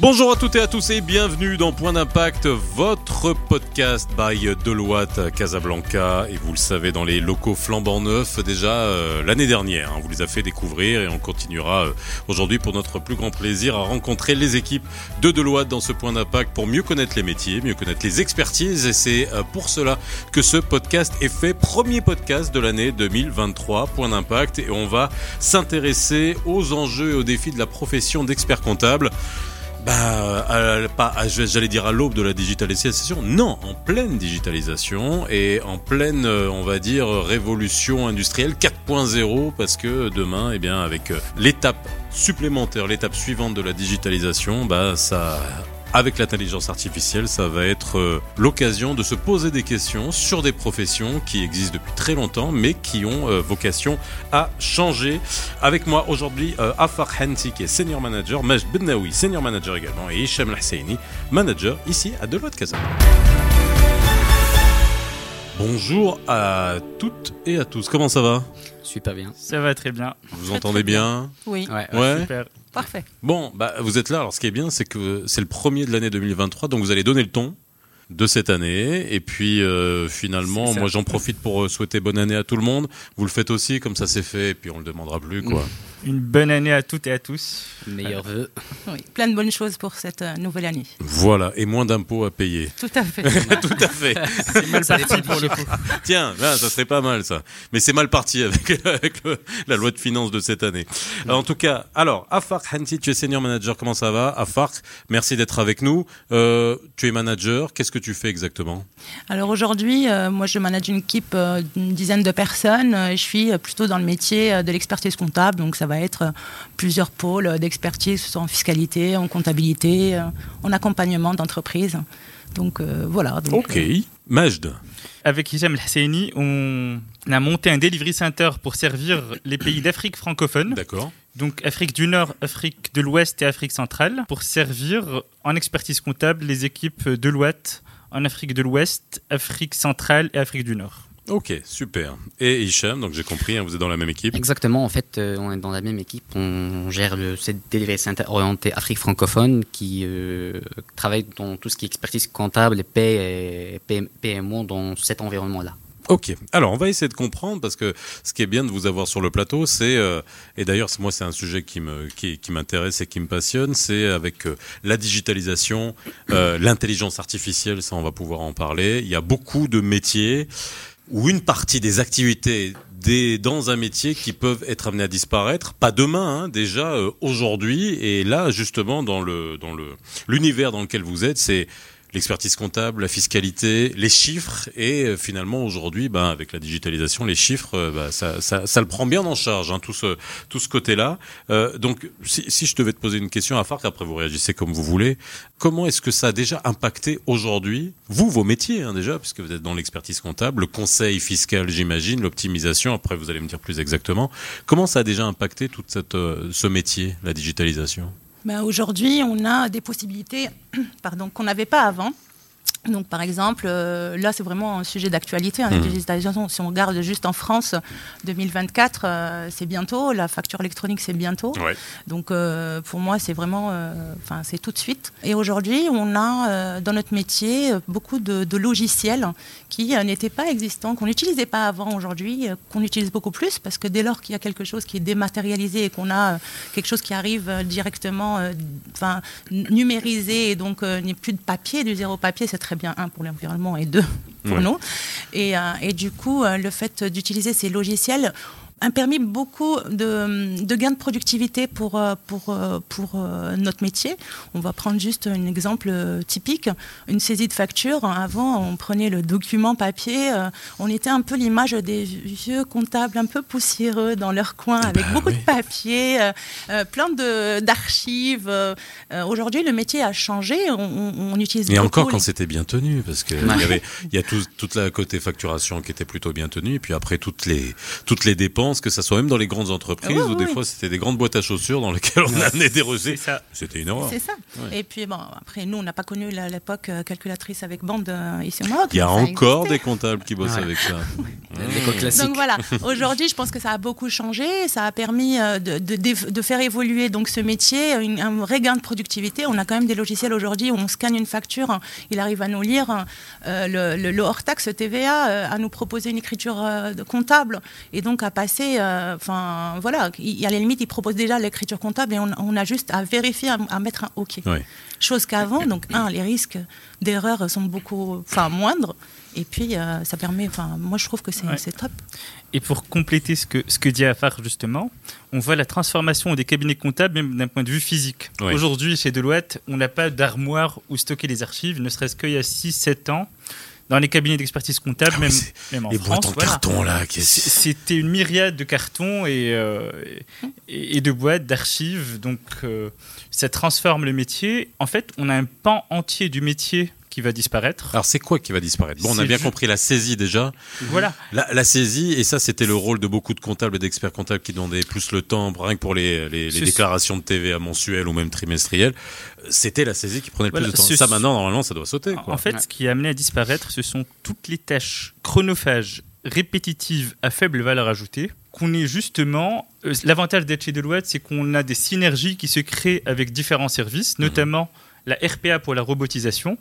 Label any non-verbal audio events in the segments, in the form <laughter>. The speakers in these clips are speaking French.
Bonjour à toutes et à tous et bienvenue dans Point d'Impact, votre podcast by Deloitte Casablanca. Et vous le savez, dans les locaux flambant neufs, déjà euh, l'année dernière, hein, vous les a fait découvrir et on continuera euh, aujourd'hui pour notre plus grand plaisir à rencontrer les équipes de Deloitte dans ce Point d'Impact pour mieux connaître les métiers, mieux connaître les expertises. Et c'est euh, pour cela que ce podcast est fait premier podcast de l'année 2023, Point d'Impact. Et on va s'intéresser aux enjeux et aux défis de la profession d'expert comptable. Bah, pas, j'allais dire à l'aube de la digitalisation. Non, en pleine digitalisation et en pleine, euh, on va dire, révolution industrielle 4.0 parce que demain, eh bien, avec euh, l'étape supplémentaire, l'étape suivante de la digitalisation, bah, ça avec l'intelligence artificielle, ça va être euh, l'occasion de se poser des questions sur des professions qui existent depuis très longtemps, mais qui ont euh, vocation à changer. Avec moi aujourd'hui, euh, Afar Hanti, qui est senior manager, Majd Bennaoui, senior manager également, et Hicham Lahseini, manager ici à Deloitte Casablanca. Bonjour à toutes et à tous. Comment ça va? Super bien. Ça va très bien. Vous vous entendez bien, Oui, Ouais. Ouais. Super. parfait. Bon, bah, vous êtes là. Alors, ce qui est bien, c'est que c'est le premier de l'année 2023, donc vous allez donner le ton de cette année. Et puis, euh, finalement, moi, j'en profite pour euh, souhaiter bonne année à tout le monde. Vous le faites aussi, comme ça c'est fait, et puis on le demandera plus, quoi. Une bonne année à toutes et à tous. Meilleurs vœux. Oui, plein de bonnes choses pour cette euh, nouvelle année. Voilà, et moins d'impôts à payer. Tout à fait. <laughs> tout à fait. C'est mal Ça parti pour le coup. Tiens, là, ça serait pas mal, ça. Mais c'est mal parti avec, <laughs> avec le- la loi de finances de cette année. Alors, en tout cas, alors, Afar Hanti, tu es senior manager, comment ça va? Afar, merci d'être avec nous. Euh, tu es manager, qu'est-ce que tu fais exactement? Alors aujourd'hui, euh, moi je manage une équipe euh, d'une dizaine de personnes. Euh, Je suis euh, plutôt dans le métier euh, de l'expertise comptable, donc ça va être euh, plusieurs pôles d'expertise, soit en fiscalité, en comptabilité, euh, en accompagnement d'entreprise. Donc euh, voilà. Donc, Ok. euh, Majd. Avec Hicham El on a monté un delivery center pour servir les pays d'Afrique francophone, D'accord. donc Afrique du Nord, Afrique de l'Ouest et Afrique centrale, pour servir en expertise comptable les équipes de l'Ouest en Afrique de l'Ouest, Afrique centrale et Afrique du Nord. Ok, super. Et Hicham, donc j'ai compris, hein, vous êtes dans la même équipe. Exactement, en fait, euh, on est dans la même équipe. On gère le cette delivery center orienté Afrique francophone qui euh, travaille dans tout ce qui est expertise comptable et paie et PM PMO dans cet environnement-là. Ok. Alors, on va essayer de comprendre parce que ce qui est bien de vous avoir sur le plateau, c'est euh, et d'ailleurs moi c'est un sujet qui me qui, qui m'intéresse et qui me passionne, c'est avec euh, la digitalisation, euh, l'intelligence artificielle, ça on va pouvoir en parler. Il y a beaucoup de métiers ou une partie des activités des, dans un métier qui peuvent être amenés à disparaître, pas demain, hein, déjà euh, aujourd'hui. Et là, justement, dans le dans le l'univers dans lequel vous êtes, c'est l'expertise comptable, la fiscalité, les chiffres. Et euh, finalement, aujourd'hui, ben, avec la digitalisation, les chiffres, euh, ben, ça, ça, ça le prend bien en charge, hein, tout ce tout ce côté-là. Euh, donc, si, si je devais te poser une question à Farc, après vous réagissez comme vous voulez. Comment est-ce que ça a déjà impacté aujourd'hui, vous, vos métiers hein, déjà, puisque vous êtes dans l'expertise comptable, le conseil fiscal, j'imagine, l'optimisation, après vous allez me dire plus exactement. Comment ça a déjà impacté tout cette, euh, ce métier, la digitalisation? Aujourd'hui, on a des possibilités <clears throat> qu'on n'avait pas avant. Donc, par exemple, euh, là, c'est vraiment un sujet d'actualité. hein, la digitalisation, si on regarde juste en France, 2024, euh, c'est bientôt. La facture électronique, c'est bientôt. Ouais. Donc, euh, pour moi, c'est vraiment, enfin, c'est tout de suite. Et aujourd'hui, on a dans notre métier beaucoup de, de logiciels qui n'étaient pas existants, qu'on n'utilisait pas avant aujourd'hui, qu'on utilise beaucoup plus parce que dès lors qu'il y a quelque chose qui est dématérialisé et qu'on a quelque chose qui arrive directement, enfin, numérisé et donc il n'y a plus de papier, du zéro papier, c'est très bien, un, pour l'environnement et deux, pour Ouais. nous. Et, euh, et du coup, euh, le fait d'utiliser ces logiciels, a permis beaucoup de, de gains de productivité pour, euh, pour, euh, pour euh, notre métier. On va prendre juste un exemple typique, une saisie de facture. Avant, on prenait le document papier, on était un peu l'image des vieux comptables un peu poussiéreux dans leur coin, avec Bah beaucoup oui. de papier, plein de- d'archives. Aujourd'hui, le métier a changé, on, on- utilise Et beaucoup encore les- quand c'était bien tenu, parce que il y avait, il y a tout, toute la côté facturation qui était plutôt bien tenue, et puis après toutes les, toutes les dépenses que ça soit même dans les grandes entreprises, Ah oui, ou des oui. fois c'était des grandes boîtes à chaussures dans lesquelles on amenait des rejets. C'était une horreur. C'est ça. Ouais. Et puis bon, après nous, on n'a pas connu l'époque euh, calculatrice avec bande euh, ici au Maroc. Il y a encore existait. des comptables qui bossent Ouais. avec ça. <laughs> Donc voilà, <laughs> aujourd'hui je pense que ça a beaucoup changé, ça a permis euh, de, de- de- de faire évoluer donc ce métier, une- un vrai gain de productivité. On a quand même des logiciels aujourd'hui où on scanne une facture, il arrive à nous lire euh, le, le- le hors-taxe TVA, euh, à nous proposer une écriture euh, de comptable et donc à passer, euh, enfin voilà, il, à la limite il propose déjà l'écriture comptable et on, on a juste à vérifier, à, à mettre un OK. Chose qu'avant, donc un, les risques d'erreur sont beaucoup, enfin moindres. Et puis, euh, ça permet. Enfin, moi, je trouve que c'est Ouais. top. Et pour compléter ce que, ce que dit Afar justement, on voit la transformation des cabinets comptables même d'un point de vue physique. Oui. Aujourd'hui, chez Deloitte, on n'a pas d'armoire où stocker les archives, ne serait-ce qu'il y a 6-7 ans. Dans les cabinets d'expertise comptable, Ah même, en Les France, boîtes en voilà. carton là, C'était une myriade de cartons et, euh, et, et de boîtes, d'archives. Donc, euh, ça transforme le métier. En fait, on a un pan entier du métier qui va disparaître. Alors c'est quoi qui va disparaître? Bon, on a bien ju- compris la saisie déjà. Voilà. La, la saisie, et ça c'était le rôle de beaucoup de comptables et d'experts comptables qui demandaient plus le temps, rien que pour les, les, les Ce- déclarations de TVA mensuelles ou même trimestrielles. C'était la saisie qui prenait le Voilà, plus de temps. ce- Ça maintenant, normalement, ça doit sauter. En- Quoi. En fait, Ouais. ce qui est amené à disparaître, ce sont toutes les tâches chronophages, répétitives, à faible valeur ajoutée, qu'on est justement... euh, L'avantage d'être chez Deloitte, c'est qu'on a des synergies qui se créent avec différents services, notamment la RPA pour la robotisation.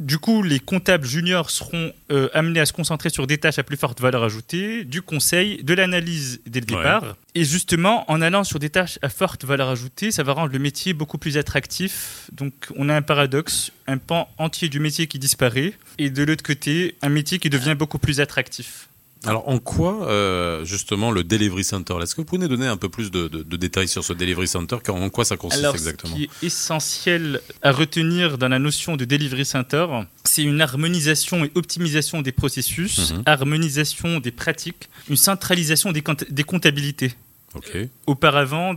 Du coup, les comptables juniors seront euh, amenés à se concentrer sur des tâches à plus forte valeur ajoutée, du conseil, de l'analyse dès le Ouais. départ. Et justement, en allant sur des tâches à forte valeur ajoutée, ça va rendre le métier beaucoup plus attractif. Donc, on a un paradoxe, un pan entier du métier qui disparaît, et de l'autre côté, un métier qui devient beaucoup plus attractif. Alors en quoi, euh, justement, le Delivery Center? Est-ce que vous pouvez nous donner un peu plus de, de- de détails sur ce Delivery Center? En quoi ça consiste Alors, exactement? ce qui est essentiel à retenir dans la notion de delivery center, c'est une harmonisation et optimisation des processus, Mhm. harmonisation des pratiques, une centralisation des, compta- des comptabilités. Ok. Auparavant,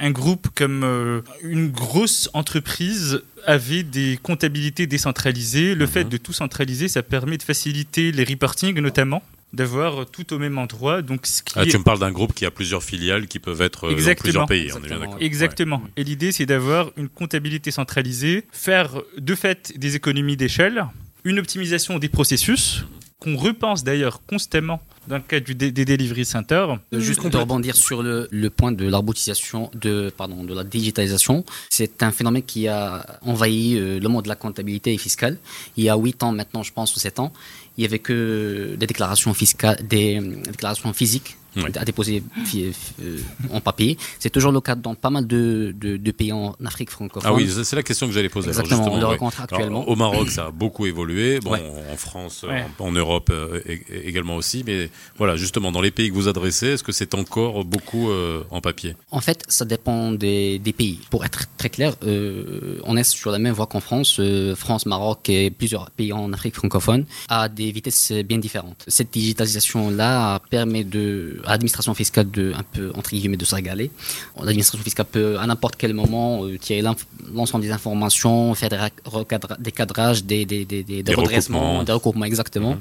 un groupe comme euh, une grosse entreprise avait des comptabilités décentralisées. Le Mhm. fait de tout centraliser, ça permet de faciliter les reporting notamment, d'avoir tout au même endroit. Donc, ce qui Ah, est- tu me parles d'un groupe qui a plusieurs filiales qui peuvent être euh, dans Exactement. plusieurs pays. On est bien Exactement. Exactement. Et l'idée, c'est d'avoir une comptabilité centralisée, faire de fait des économies d'échelle, une optimisation des processus, qu'on repense d'ailleurs constamment dans le cadre du des delivery centers. Euh, Juste de rebondir sur le, le point de la robotisation, de, pardon, de la digitalisation. C'est un phénomène qui a envahi euh, le monde de la comptabilité et fiscale. Il y a 8 ans maintenant, je pense, ou 7 ans, il n'y avait que des déclarations fiscales, des euh, déclarations physiques Oui. à déposer fi- euh, en papier. C'est toujours le cas dans pas mal de, de, de pays en Afrique francophone. Ah oui, c'est la question que j'allais poser. Alors, Exactement, on le ouais. rencontre Alors, actuellement. au Maroc, ça a beaucoup évolué. Bon, Ouais. en France, Ouais. en, en Europe euh, également aussi. Mais voilà, justement, dans les pays que vous adressez, est-ce que c'est encore beaucoup euh, en papier? En fait, ça dépend des, des pays. Pour être très clair, euh, on est sur la même voie qu'en France. Euh, France, Maroc et plusieurs pays en Afrique francophone à des vitesses bien différentes. Cette digitalisation-là permet de, l'administration fiscale de, un peu, entre guillemets, de se régaler. L'administration fiscale peut, à n'importe quel moment, euh, tirer l'ensemble des informations, faire des, recadra- des cadrages, des, des, des, des, Des redressements, recoupements. des recoupements, exactement,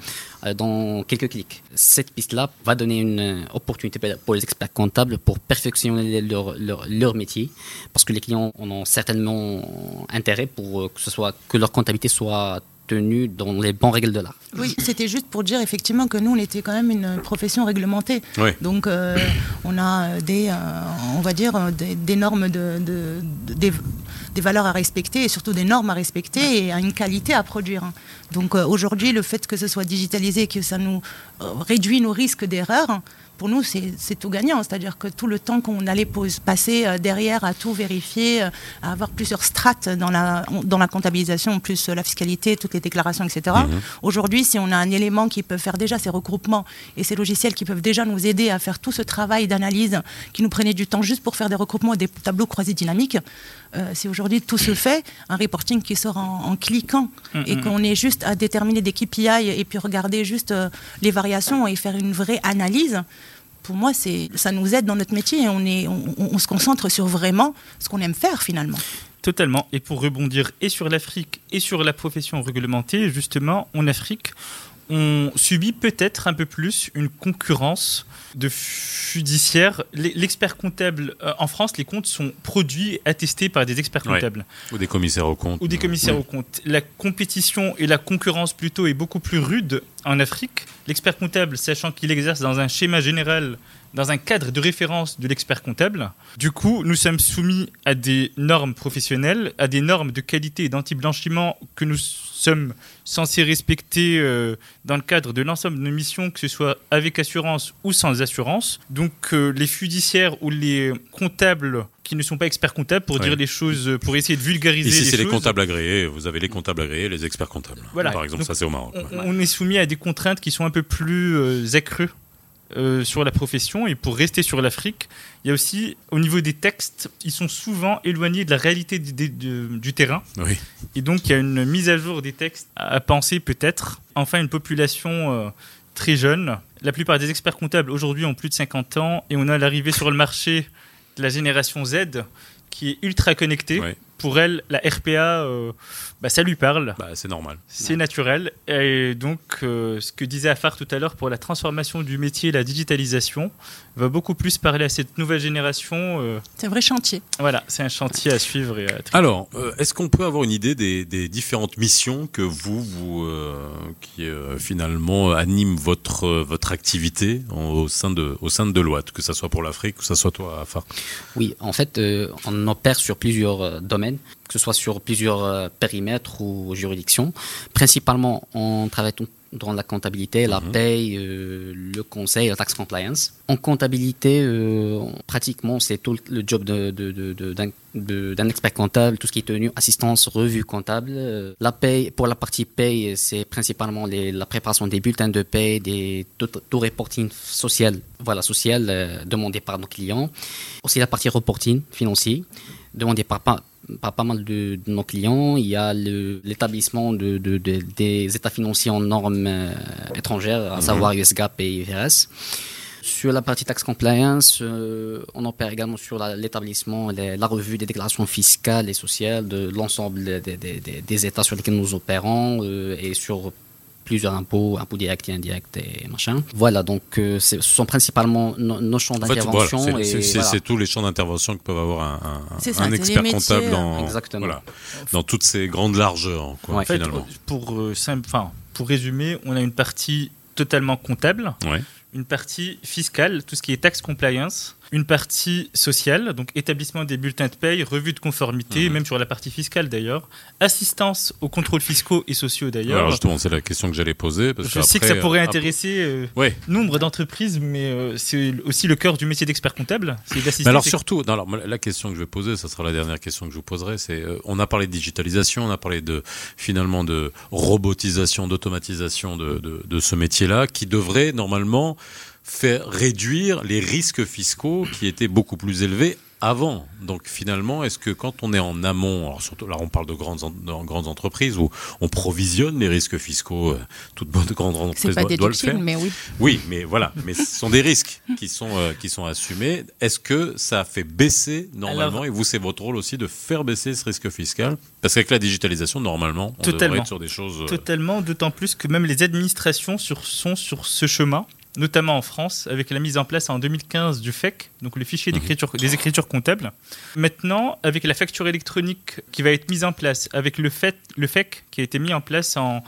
euh, dans quelques clics. Cette piste-là va donner une euh, opportunité pour les experts comptables pour perfectionner leur, leur, leur métier, parce que les clients en ont certainement intérêt pour que ce soit que leur comptabilité soit tenue dans les bonnes règles de l'art. Oui, c'était juste pour dire effectivement que nous, on était quand même une profession réglementée. Oui. Donc, euh, on a euh, des, euh, on va dire, des, des normes, de, de- de- des, des valeurs à respecter et surtout des normes à respecter et à une qualité à produire. hein. Donc, euh, aujourd'hui, le fait que ce soit digitalisé, que ça nous réduit nos risques d'erreur, pour nous, c'est tout gagnant. C'est-à-dire que tout le temps qu'on allait passer euh, derrière à tout vérifier, euh, à avoir plusieurs strates dans la, dans la comptabilisation, plus euh, la fiscalité, toutes les déclarations, etc. Aujourd'hui, si on a un élément qui peut faire déjà ces regroupements et ces logiciels qui peuvent déjà nous aider à faire tout ce travail d'analyse qui nous prenait du temps juste pour faire des regroupements et des tableaux croisés dynamiques, euh, si aujourd'hui tout se fait, un reporting qui sort en, en cliquant et qu'on est juste à déterminer des KPI et puis regarder juste euh, les variations et faire une vraie analyse, pour moi, c'est, ça nous aide dans notre métier et on, est, on, on- on se concentre sur vraiment ce qu'on aime faire finalement. Totalement. Et pour rebondir et sur l'Afrique et sur la profession réglementée, justement, en Afrique, on subit peut-être un peu plus une concurrence de judiciaire. L'expert comptable euh, en France, les comptes sont produits, attestés par des experts comptables. Ou des commissaires aux comptes. Ou des commissaires aux comptes. La compétition et la concurrence plutôt est beaucoup plus rude en Afrique. L'expert comptable, sachant qu'il exerce dans un schéma général dans un cadre de référence de l'expert comptable. Du coup, nous sommes soumis à des normes professionnelles, à des normes de qualité et d'anti-blanchiment que nous sommes censés respecter euh, dans le cadre de l'ensemble de nos missions, que ce soit avec assurance ou sans assurance. Donc euh, les judiciaires ou les comptables qui ne sont pas experts comptables pour dire les choses, pour essayer de vulgariser Ici, c'est les comptables agréés. Vous avez les comptables agréés, les experts comptables. Voilà. Par exemple, ça c'est au Maroc. On, est soumis à des contraintes qui sont un peu plus euh, accrues euh, sur la profession. Et pour rester sur l'Afrique, il y a aussi, au niveau des textes, ils sont souvent éloignés de la réalité du, terrain. Et donc, il y a une mise à jour des textes à, penser peut-être. Enfin, une population euh, très jeune. La plupart des experts comptables aujourd'hui ont plus de 50 ans et on a l'arrivée sur le marché la génération Z qui est ultra connectée pour elle, la RPA, euh, bah, ça lui parle. Bah, c'est normal. C'est naturel. Et donc, euh, ce que disait Afar tout à l'heure pour la transformation du métier, la digitalisation, va beaucoup plus parler à cette nouvelle génération. Euh. c'est un vrai chantier. Voilà, c'est un chantier à suivre. Et Alors, est-ce qu'on peut avoir une idée des, différentes missions que vous, vous qui finalement animent votre, votre activité au sein de, au sein de Deloitte, que ce soit pour l'Afrique, que ce soit toi, Afar? Oui, en fait, on opère sur plusieurs domaines que ce soit sur plusieurs euh, périmètres ou juridictions. Principalement, on travaille dans la comptabilité, la mhm. paye, euh, le conseil, la tax compliance. En comptabilité, euh, pratiquement, c'est tout le job d'un de, expert comptable, tout ce qui est tenu, assistance, revue comptable. La paye, pour la partie paye, c'est principalement la préparation des bulletins de paye, des, tout, reporting social, voilà, social demandé par nos clients. Aussi la partie reporting financier demandé par, par pas mal de, nos clients. Il y a l'établissement de, des états financiers en normes euh, étrangères, à mhm. savoir USGAP et IFRS. Sur la partie tax compliance, euh, on opère également sur l'établissement, la, revue des déclarations fiscales et sociales de l'ensemble des, États sur lesquels nous opérons euh, et sur plusieurs impôts, impôts directs et indirects et machin. Voilà, donc euh, ce sont principalement nos, champs d'intervention. c'est tous les champs d'intervention que peuvent avoir un, un, expert comptable dans, dans toutes ces grandes largeurs, quoi, finalement. pour, euh, pour résumer, on a une partie totalement comptable, une partie fiscale, tout ce qui est tax compliance, une partie sociale, donc établissement des bulletins de paye, revue de conformité, mhm. même sur la partie fiscale d'ailleurs, assistance aux contrôles fiscaux et sociaux d'ailleurs. Alors justement, c'est la question que j'allais poser. Parce Je sais que ça pourrait intéresser euh, nombre d'entreprises, mais euh, c'est aussi le cœur du métier d'expert comptable, c'est d'assister. Alors surtout, alors, la question que je vais poser, ça sera la dernière question que je vous poserai, c'est euh, on a parlé de digitalisation, on a parlé de finalement de robotisation, d'automatisation de, de, de ce métier-là, qui devrait normalement faire réduire les risques fiscaux qui étaient beaucoup plus élevés avant. Donc finalement, est-ce que quand on est en amont, alors surtout là on parle de grandes, grandes entreprises où on provisionne les risques fiscaux, euh, toute bonne grande entreprise doit, le faire. Mais oui. oui, mais voilà, mais ce sont des risques qui sont, euh, qui sont assumés. Est-ce que ça fait baisser normalement, et vous c'est votre rôle aussi de faire baisser ce risque fiscal? Parce qu'avec la digitalisation, normalement, on totalement, devrait être sur des choses... Euh, totalement, d'autant plus que même les administrations sur, sont sur ce chemin notamment en France, avec la mise en place en 2015 du FEC, donc le fichier mhm. des écritures comptables. Maintenant, avec la facture électronique qui va être mise en place, avec le, FEC qui a été mis en place en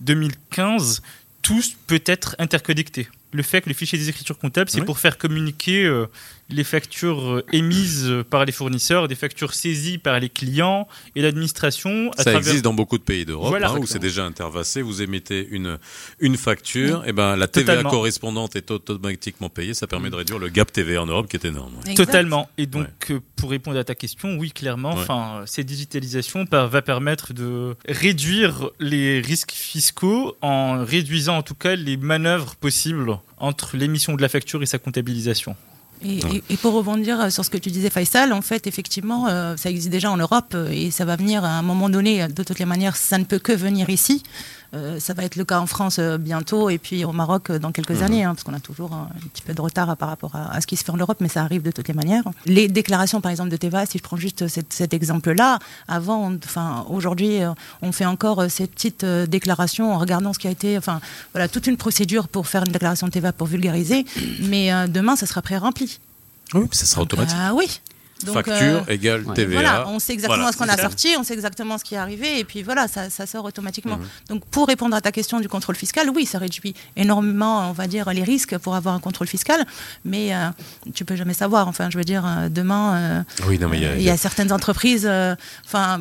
2015, tout peut être interconnecté. Le FEC, le fichier des écritures comptables, c'est pour faire communiquer euh, les factures euh, émises par les fournisseurs, des factures saisies par les clients et l'administration. Ça existe dans beaucoup de pays d'Europe hein, où c'est déjà intervacé. Vous émettez une, une facture, et ben la TVA correspondante est automatiquement payée. Ça permet de réduire le gap TVA en Europe qui est énorme. Totalement. Et donc, euh, pour répondre à ta question, oui, clairement, enfin, cette digitalisation va permettre de réduire les risques fiscaux en réduisant en tout cas les manœuvres possibles entre l'émission de la facture et sa comptabilisation. Et, pour rebondir sur ce que tu disais, Faisal, en fait, effectivement, euh, ça existe déjà en Europe euh, et ça va venir à un moment donné. De toutes les manières, ça ne peut que venir ici. Ça va être le cas en France bientôt et puis au Maroc dans quelques mhm. années, hein, parce qu'on a toujours un, petit peu de retard par rapport à, ce qui se fait en Europe, mais ça arrive de toutes les manières. Les déclarations, par exemple, de TVA, si je prends juste cet, exemple-là, avant, enfin, aujourd'hui, on fait encore ces petites déclarations en regardant ce qui a été, enfin, voilà, toute une procédure pour faire une déclaration de TVA pour vulgariser, mais demain, ça sera pré-rempli. Oui, ça sera automatique. Ah oui. Facture euh, égale TVA. Voilà, on sait exactement ce qu'on a sorti, on sait exactement ce qui est arrivé, et puis voilà, ça, sort automatiquement. Mhm. Donc pour répondre à ta question du contrôle fiscal, oui, ça réduit énormément, on va dire, les risques pour avoir un contrôle fiscal, mais euh, tu peux jamais savoir. Enfin, je veux dire, euh, demain, oui, non, mais il y, a certaines entreprises. Enfin,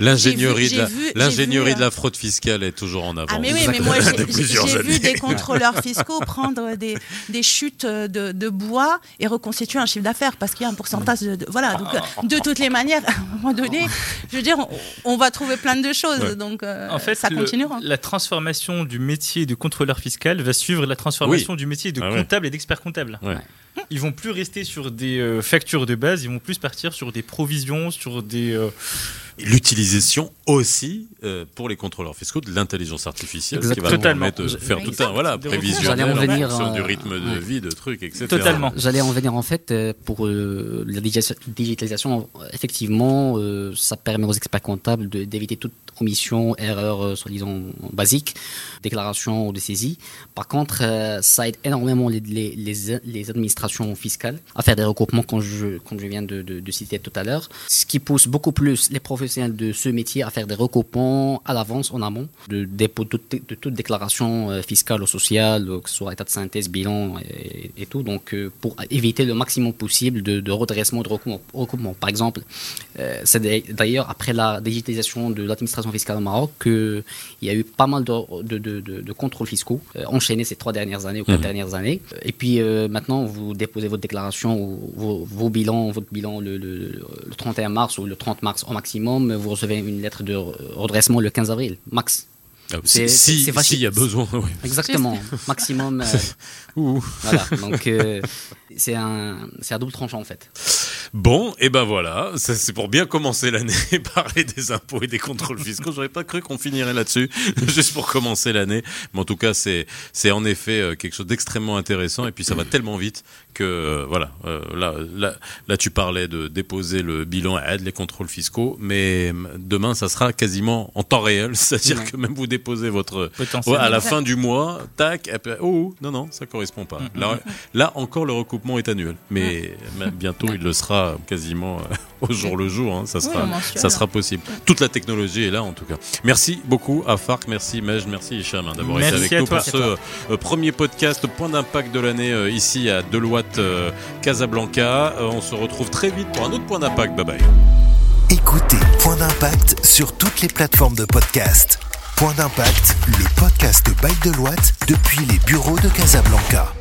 l'ingénierie de, l'ingénierie de la fraude fiscale est toujours en avant. Ah mais oui, mais moi <laughs> j'ai vu des contrôleurs <laughs> fiscaux prendre des, des chutes de, de, bois et reconstituer un chiffre d'affaires parce qu'il y a un pourcentage de voilà, donc euh, de toutes les manières, <laughs> à un moment donné, je veux dire, on, va trouver plein de choses, donc euh, en fait, ça continuera. la transformation du métier de contrôleur fiscal va suivre la transformation du métier de ah comptable et d'expert comptable. Ils vont plus rester sur des euh, factures de base, ils vont plus partir sur des provisions, sur des l'utilisation aussi euh, pour les contrôleurs fiscaux de l'intelligence artificielle qui va permettre de faire tout un voilà prévisionnel en venir, en du rythme de vie de trucs etc totalement. J'allais en venir en fait euh, pour euh, la digitalisation effectivement ça permet aux experts comptables d'éviter toute omission erreur soi-disant basique déclaration ou de saisie. Par contre ça aide énormément les, les, les, administrations fiscales à faire des recoupements comme je, comme je viens de, de, de citer tout à l'heure ce qui pousse beaucoup plus les professionnels de ce métier à faire des recoupements à l'avance, en amont, de dépôt de, toute déclaration euh, fiscale ou sociale, que ce soit état de synthèse, bilan et, tout, donc euh, pour éviter le maximum possible de, redressement, de recoupement. Par exemple, euh, c'est d'ailleurs après la digitalisation de l'administration fiscale au Maroc qu'il y a eu pas mal de, de, contrôles fiscaux enchaînés ces trois dernières années ou quatre mmh. dernières années. Et puis maintenant, vous déposez votre déclaration ou vos, bilans, votre bilan le, le 31 mars ou le 30 mars au maximum vous recevez une lettre de redressement le 15 avril, max. Ah, c'est si, s'il y a besoin. Exactement, <laughs> maximum. Euh, voilà, donc euh, c'est un, c'est à double tranchant en fait. Bon, et ben voilà, c'est pour bien commencer l'année, <laughs> parler des impôts et des contrôles fiscaux. J'aurais pas cru qu'on finirait là-dessus, <laughs> juste pour commencer l'année. Mais en tout cas, c'est c'est en effet euh, quelque chose d'extrêmement intéressant. Et puis ça va tellement vite que euh, voilà, euh, là, là, là, tu parlais de déposer le bilan aide les contrôles fiscaux, mais demain, ça sera quasiment en temps réel, <laughs> c'est-à-dire que même vous déposez votre à la fin du mois, tac, oh non non, ça correspond pas. Là, là encore, le recoupement est annuel, mais bientôt il le sera quasiment euh, <laughs> au jour le jour. Hein. ça sera, ça sera possible. Toute la technologie est là en tout cas. Merci beaucoup à Farc, merci Mej, merci Hicham hein, d'avoir été avec nous pour ce euh, premier podcast Point d'impact de l'année euh, ici à Deloitte Casablanca. on se retrouve très vite pour un autre Point d'impact. Bye bye. Écoutez Point d'impact sur toutes les plateformes de podcast. Point d'impact, le podcast by Deloitte depuis les bureaux de Casablanca.